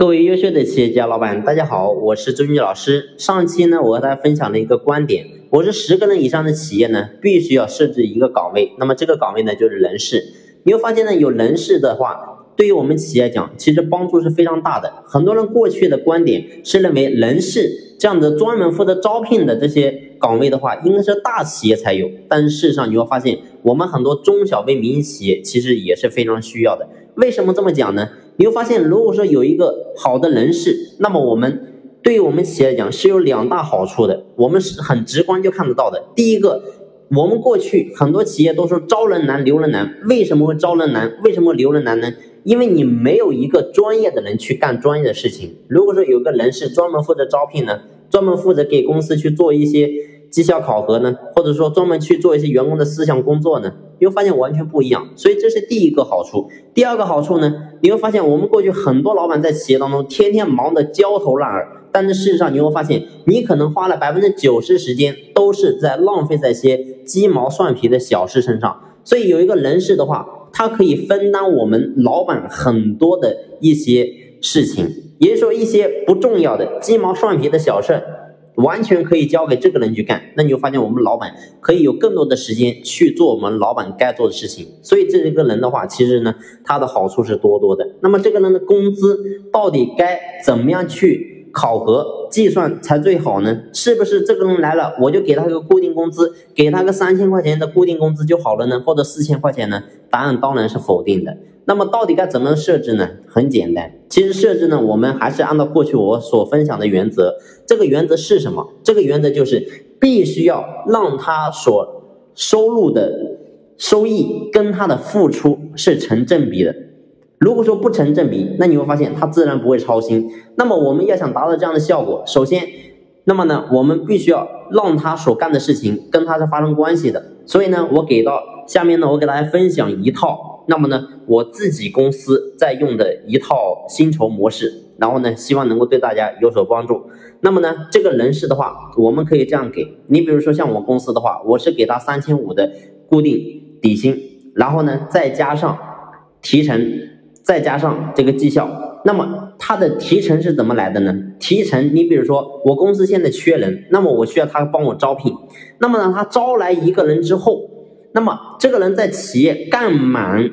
各位优秀的企业家老板，大家好，我是周军老师。上期呢，我和大家分享了一个观点，我是十个人以上的企业呢，必须要设置一个岗位，那么这个岗位呢就是人事。你会发现呢，有人事的话，对于我们企业讲，其实帮助是非常大的。很多人过去的观点是认为人事这样的专门负责招聘的这些岗位的话，应该是大企业才有，但是事实上你会发现，我们很多中小微民营企业其实也是非常需要的。为什么这么讲呢？你会发现，如果说有一个好的人事，那么我们对于我们企业来讲是有两大好处的。我们是很直观就看得到的。第一个，我们过去很多企业都说招人难，留人难。为什么会招人难？为什么留人难呢？因为你没有一个专业的人去干专业的事情。如果说有个人是专门负责招聘呢，专门负责给公司去做一些绩效考核呢，或者说专门去做一些员工的思想工作呢？你会发现完全不一样，所以这是第一个好处。第二个好处呢，你会发现我们过去很多老板在企业当中天天忙得焦头烂额，但是事实上你会发现，你可能花了百分之九十时间都是在浪费在一些鸡毛蒜皮的小事身上。所以有一个人事的话，它可以分担我们老板很多的一些事情，也就是说一些不重要的鸡毛蒜皮的小事。完全可以交给这个人去干，那你就发现我们老板可以有更多的时间去做我们老板该做的事情。所以这一个人的话，其实呢，他的好处是多多的。那么这个人的工资到底该怎么样去考核计算才最好呢？是不是这个人来了，我就给他一个固定工资，给他个三千块钱的固定工资就好了呢？或者四千块钱呢？答案当然是否定的。那么到底该怎么设置呢？很简单，其实设置呢，我们还是按照过去我所分享的原则。这个原则是什么？这个原则就是必须要让他所收入的收益跟他的付出是成正比的。如果说不成正比，那你会发现他自然不会操心。那么我们要想达到这样的效果，首先，那么呢，我们必须要让他所干的事情跟他是发生关系的。所以呢，我给到下面呢，我给大家分享一套。那么呢，我自己公司在用的一套薪酬模式，然后呢，希望能够对大家有所帮助。那么呢，这个人事的话，我们可以这样给你，比如说像我公司的话，我是给他三千五的固定底薪，然后呢，再加上提成，再加上这个绩效。那么他的提成是怎么来的呢？提成，你比如说我公司现在缺人，那么我需要他帮我招聘。那么呢，他招来一个人之后，那么这个人在企业干满。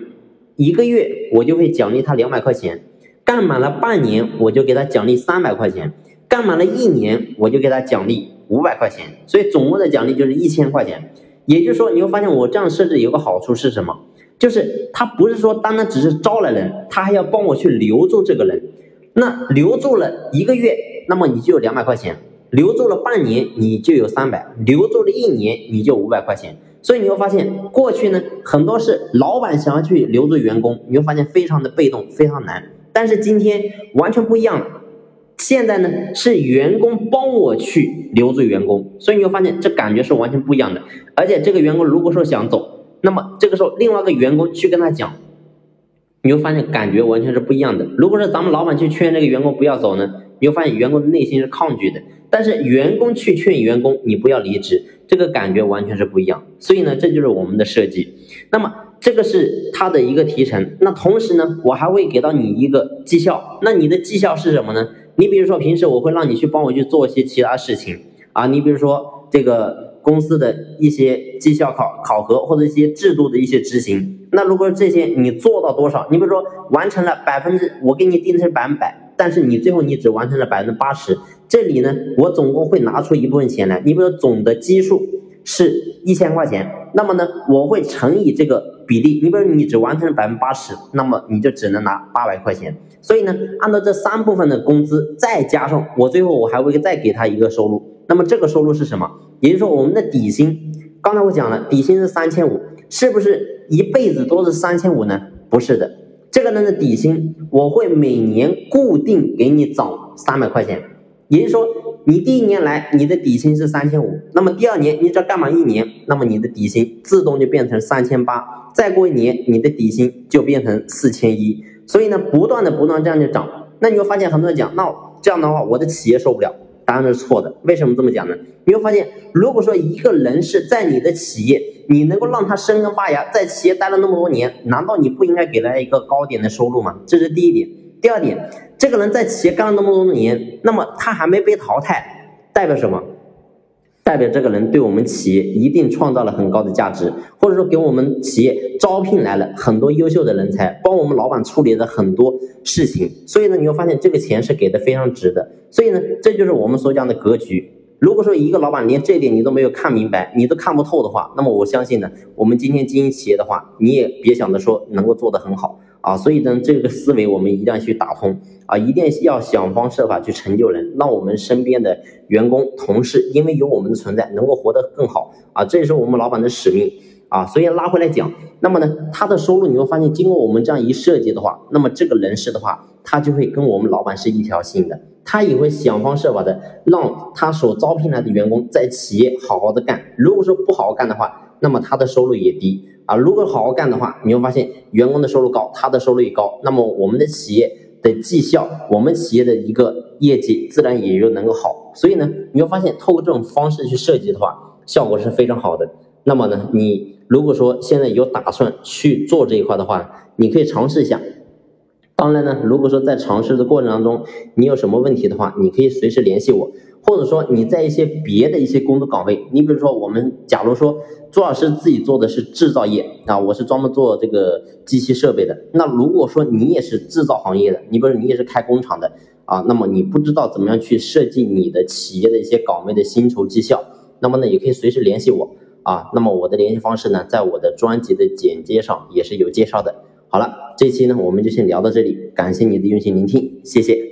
一个月我就会奖励他两百块钱，干满了半年我就给他奖励三百块钱，干满了一年我就给他奖励五百块钱，所以总共的奖励就是一千块钱。也就是说，你会发现我这样设置有个好处是什么？就是他不是说单单只是招了人，他还要帮我去留住这个人。那留住了一个月，那么你就有两百块钱；留住了半年，你就有三百；留住了一年，你就五百块钱。所以你会发现，过去呢，很多是老板想要去留住员工，你会发现非常的被动，非常难。但是今天完全不一样了，现在呢是员工帮我去留住员工，所以你会发现这感觉是完全不一样的。而且这个员工如果说想走，那么这个时候另外一个员工去跟他讲，你会发现感觉完全是不一样的。如果说咱们老板去劝这个员工不要走呢，你会发现员工的内心是抗拒的。但是员工去劝员工你不要离职。这个感觉完全是不一样，所以呢，这就是我们的设计。那么这个是它的一个提成，那同时呢，我还会给到你一个绩效。那你的绩效是什么呢？你比如说平时我会让你去帮我去做一些其他事情啊，你比如说这个公司的一些绩效考考核或者一些制度的一些执行。那如果这些你做到多少？你比如说完成了百分之，我给你定的是百分百，但是你最后你只完成了百分之八十。这里呢，我总共会拿出一部分钱来。你比如说总的基数是一千块钱，那么呢，我会乘以这个比例。你比如你只完成了百分之八十，那么你就只能拿八百块钱。所以呢，按照这三部分的工资，再加上我最后我还会再给他一个收入。那么这个收入是什么？也就是说我们的底薪，刚才我讲了，底薪是三千五，是不是一辈子都是三千五呢？不是的，这个人的底薪我会每年固定给你涨三百块钱。也就是说，你第一年来，你的底薪是三千五，那么第二年你只要干满一年，那么你的底薪自动就变成三千八，再过一年，你的底薪就变成四千一。所以呢，不断的不断这样就涨。那你会发现很多人讲，那这样的话，我的企业受不了。答案是错的。为什么这么讲呢？你会发现，如果说一个人是在你的企业，你能够让他生根发芽，在企业待了那么多年，难道你不应该给他一个高点的收入吗？这是第一点。第二点，这个人在企业干了那么多年，那么他还没被淘汰，代表什么？代表这个人对我们企业一定创造了很高的价值，或者说给我们企业招聘来了很多优秀的人才，帮我们老板处理了很多事情。所以呢，你会发现这个钱是给的非常值的。所以呢，这就是我们所讲的格局。如果说一个老板连这点你都没有看明白，你都看不透的话，那么我相信呢，我们今天经营企业的话，你也别想着说能够做得很好啊。所以呢，这个思维我们一定要去打通啊，一定要想方设法去成就人，让我们身边的员工、同事因为有我们的存在，能够活得更好啊。这也是我们老板的使命啊。所以拉回来讲，那么呢，他的收入你会发现，经过我们这样一设计的话，那么这个人事的话，他就会跟我们老板是一条心的。他也会想方设法的让他所招聘来的员工在企业好好的干。如果说不好好干的话，那么他的收入也低啊。如果好好干的话，你会发现员工的收入高，他的收入也高。那么我们的企业的绩效，我们企业的一个业绩自然也就能够好。所以呢，你会发现透过这种方式去设计的话，效果是非常好的。那么呢，你如果说现在有打算去做这一块的话，你可以尝试一下。当然呢，如果说在尝试的过程当中，你有什么问题的话，你可以随时联系我，或者说你在一些别的一些工作岗位，你比如说我们假如说朱老师自己做的是制造业啊，我是专门做这个机器设备的。那如果说你也是制造行业的，你比如你也是开工厂的啊，那么你不知道怎么样去设计你的企业的一些岗位的薪酬绩效，那么呢也可以随时联系我啊。那么我的联系方式呢，在我的专辑的简介上也是有介绍的。好了，这期呢我们就先聊到这里，感谢你的用心聆听，谢谢。